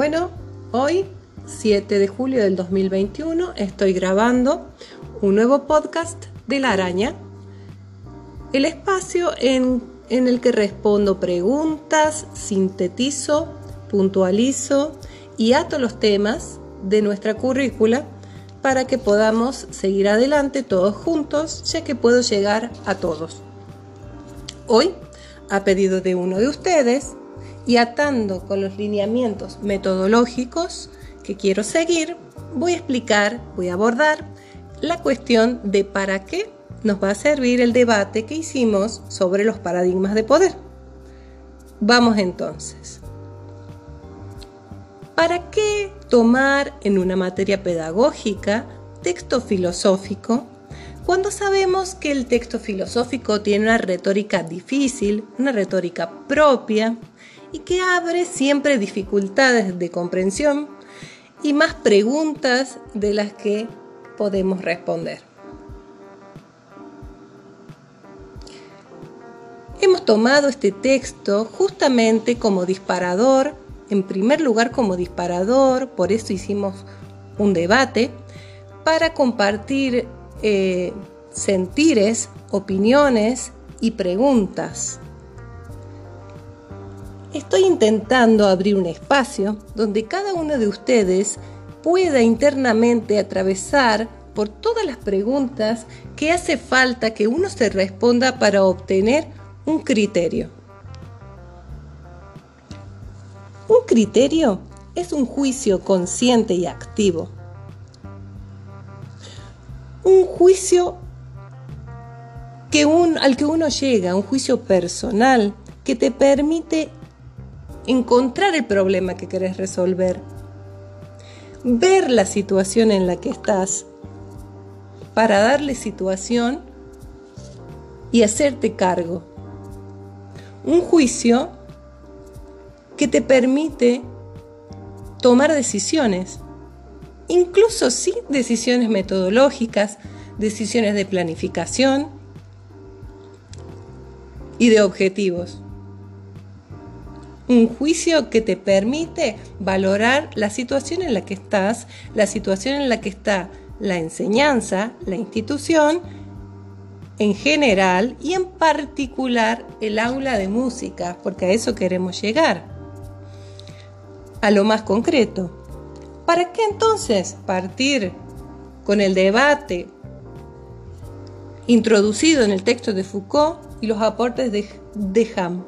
Bueno, hoy, 7 de julio del 2021, estoy grabando un nuevo podcast de La Araña, el espacio en, en el que respondo preguntas, sintetizo, puntualizo y ato los temas de nuestra currícula para que podamos seguir adelante todos juntos, ya que puedo llegar a todos. Hoy, a pedido de uno de ustedes, y atando con los lineamientos metodológicos que quiero seguir, voy a explicar, voy a abordar la cuestión de para qué nos va a servir el debate que hicimos sobre los paradigmas de poder. Vamos entonces. ¿Para qué tomar en una materia pedagógica texto filosófico cuando sabemos que el texto filosófico tiene una retórica difícil, una retórica propia y que abre siempre dificultades de comprensión y más preguntas de las que podemos responder. Hemos tomado este texto justamente como disparador, en primer lugar como disparador, por eso hicimos un debate, para compartir eh, sentires, opiniones y preguntas Estoy intentando abrir un espacio donde cada uno de ustedes pueda internamente atravesar por todas las preguntas que hace falta que uno se responda para obtener un criterio. Un criterio es un juicio consciente y activo. Un juicio que al que uno llega, un juicio personal que te permite encontrar el problema que querés resolver, ver la situación en la que estás para darle situación y hacerte cargo. Un juicio que te permite tomar decisiones, incluso sí decisiones metodológicas, decisiones de planificación y de objetivos un juicio que te permite valorar la situación en la que estás, la situación en la que está la enseñanza, la institución en general y en particular el aula de música, porque a eso queremos llegar, a lo más concreto. ¿Para qué entonces partir con el debate introducido en el texto de Foucault y los aportes de, de Ham?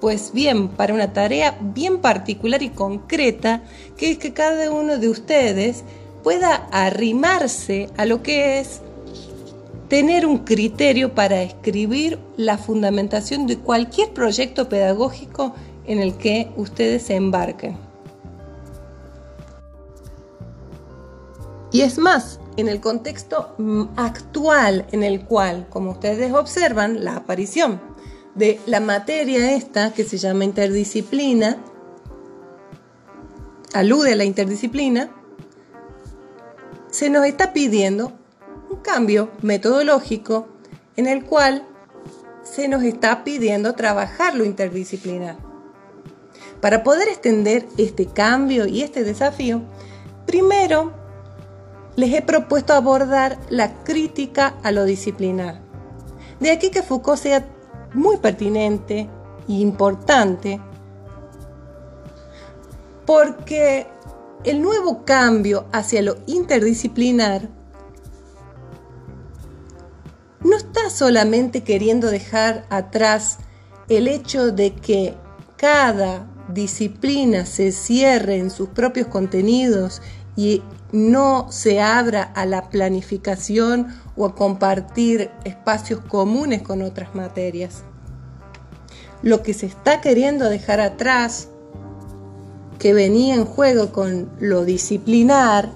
Pues bien, para una tarea bien particular y concreta, que es que cada uno de ustedes pueda arrimarse a lo que es tener un criterio para escribir la fundamentación de cualquier proyecto pedagógico en el que ustedes se embarquen. Y es más, en el contexto mm, actual en el cual, como ustedes observan, la aparición de la materia esta que se llama interdisciplina, alude a la interdisciplina, se nos está pidiendo un cambio metodológico en el cual se nos está pidiendo trabajar lo interdisciplinar. Para poder extender este cambio y este desafío, primero les he propuesto abordar la crítica a lo disciplinar. De aquí que Foucault sea muy pertinente e importante porque el nuevo cambio hacia lo interdisciplinar no está solamente queriendo dejar atrás el hecho de que cada disciplina se cierre en sus propios contenidos y no se abra a la planificación o a compartir espacios comunes con otras materias. Lo que se está queriendo dejar atrás, que venía en juego con lo disciplinar,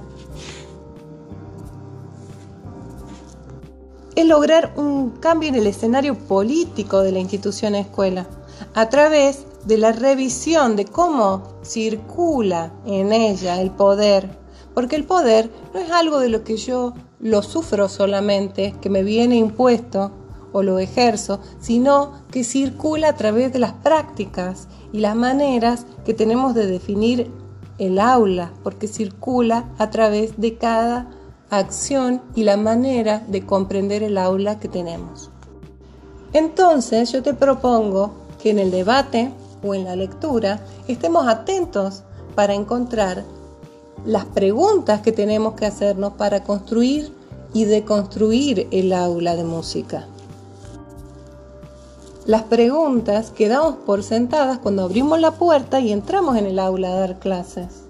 es lograr un cambio en el escenario político de la institución escuela a través de la revisión de cómo circula en ella el poder porque el poder no es algo de lo que yo lo sufro solamente, que me viene impuesto o lo ejerzo, sino que circula a través de las prácticas y las maneras que tenemos de definir el aula, porque circula a través de cada acción y la manera de comprender el aula que tenemos. Entonces yo te propongo que en el debate o en la lectura estemos atentos para encontrar las preguntas que tenemos que hacernos para construir y deconstruir el aula de música. Las preguntas que damos por sentadas cuando abrimos la puerta y entramos en el aula a dar clases.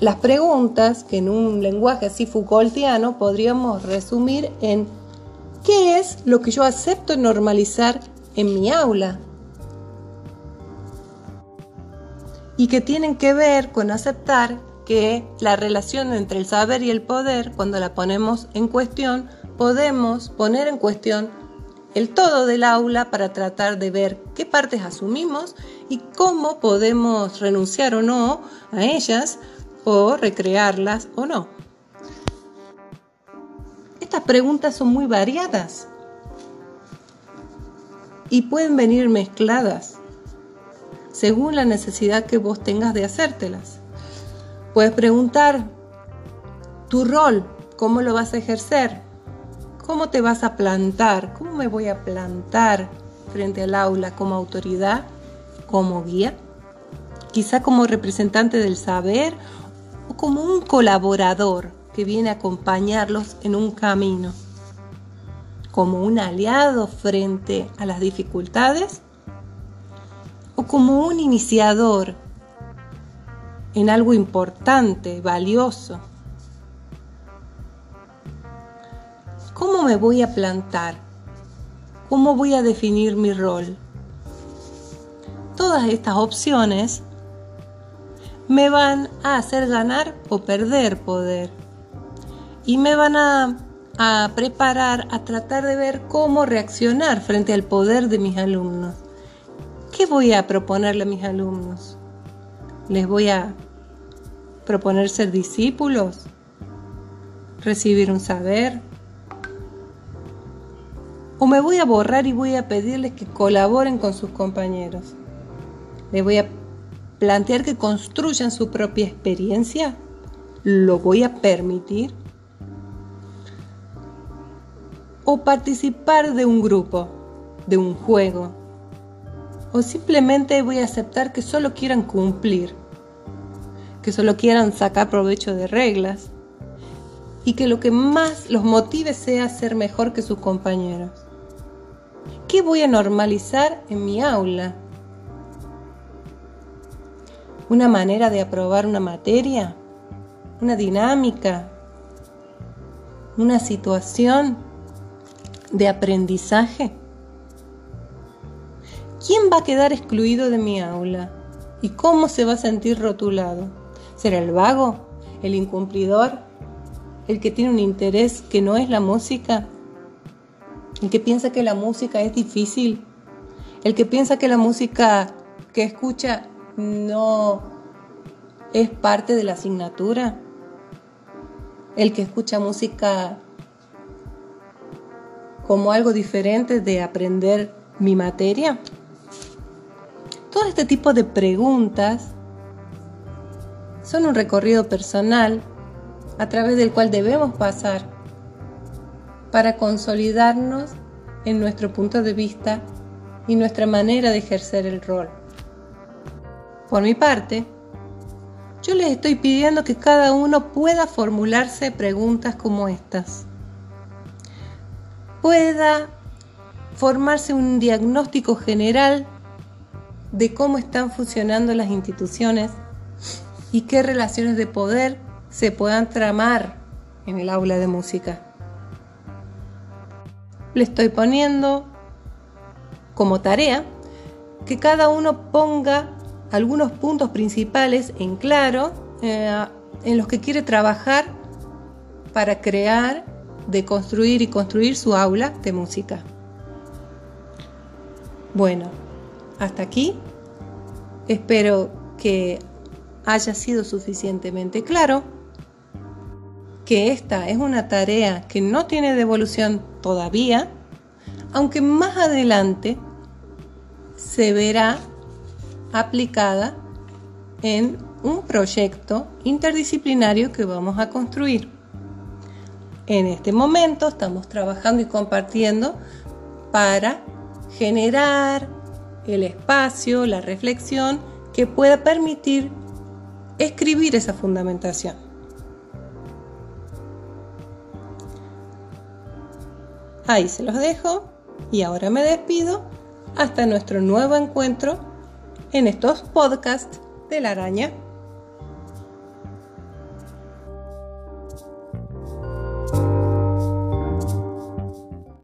Las preguntas que en un lenguaje así Foucaultiano podríamos resumir en ¿qué es lo que yo acepto normalizar en mi aula? Y que tienen que ver con aceptar que la relación entre el saber y el poder, cuando la ponemos en cuestión, podemos poner en cuestión el todo del aula para tratar de ver qué partes asumimos y cómo podemos renunciar o no a ellas o recrearlas o no. Estas preguntas son muy variadas y pueden venir mezcladas según la necesidad que vos tengas de hacértelas. Puedes preguntar tu rol, cómo lo vas a ejercer, cómo te vas a plantar, cómo me voy a plantar frente al aula como autoridad, como guía, quizá como representante del saber como un colaborador que viene a acompañarlos en un camino, como un aliado frente a las dificultades o como un iniciador en algo importante, valioso. ¿Cómo me voy a plantar? ¿Cómo voy a definir mi rol? Todas estas opciones me van a hacer ganar o perder poder. Y me van a, preparar a tratar de ver cómo reaccionar frente al poder de mis alumnos. ¿Qué voy a proponerle a mis alumnos? ¿Les voy a proponer ser discípulos? ¿Recibir un saber? ¿O me voy a borrar y voy a pedirles que colaboren con sus compañeros? Les voy a plantear que construyan su propia experiencia? ¿Lo voy a permitir? ¿O participar de un grupo, de un juego? ¿O simplemente voy a aceptar que solo quieran cumplir? Que solo quieran sacar provecho de reglas? Y que lo que más los motive sea ser mejor que sus compañeros. ¿Qué voy a normalizar en mi aula? una manera de aprobar una materia, una dinámica, una situación de aprendizaje. ¿Quién va a quedar excluido de mi aula? ¿Y cómo se va a sentir rotulado? ¿Será el vago? ¿El incumplidor? ¿El que tiene un interés que no es la música? ¿El que piensa que la música es difícil? ¿El que piensa que la música que escucha no es parte de la asignatura. El que escucha música como algo diferente de aprender mi materia. Todo este tipo de preguntas son un recorrido personal a través del cual debemos pasar para consolidarnos en nuestro punto de vista y nuestra manera de ejercer el rol. Por mi parte, yo les estoy pidiendo que cada uno pueda formularse preguntas como estas. Pueda formarse un diagnóstico general de cómo están funcionando las instituciones y qué relaciones de poder se puedan tramar en el aula de música. Le estoy poniendo como tarea que cada uno ponga algunos puntos principales en claro eh, en los que quiere trabajar para crear, deconstruir y construir su aula de música. Bueno, hasta aquí. Espero que haya sido suficientemente claro que esta es una tarea que no tiene devolución todavía, aunque más adelante se verá aplicada en un proyecto interdisciplinario que vamos a construir. En este momento estamos trabajando y compartiendo para generar el espacio, la reflexión que pueda permitir escribir esa fundamentación. Ahí se los dejo y ahora me despido hasta nuestro nuevo encuentro en estos podcasts de la araña.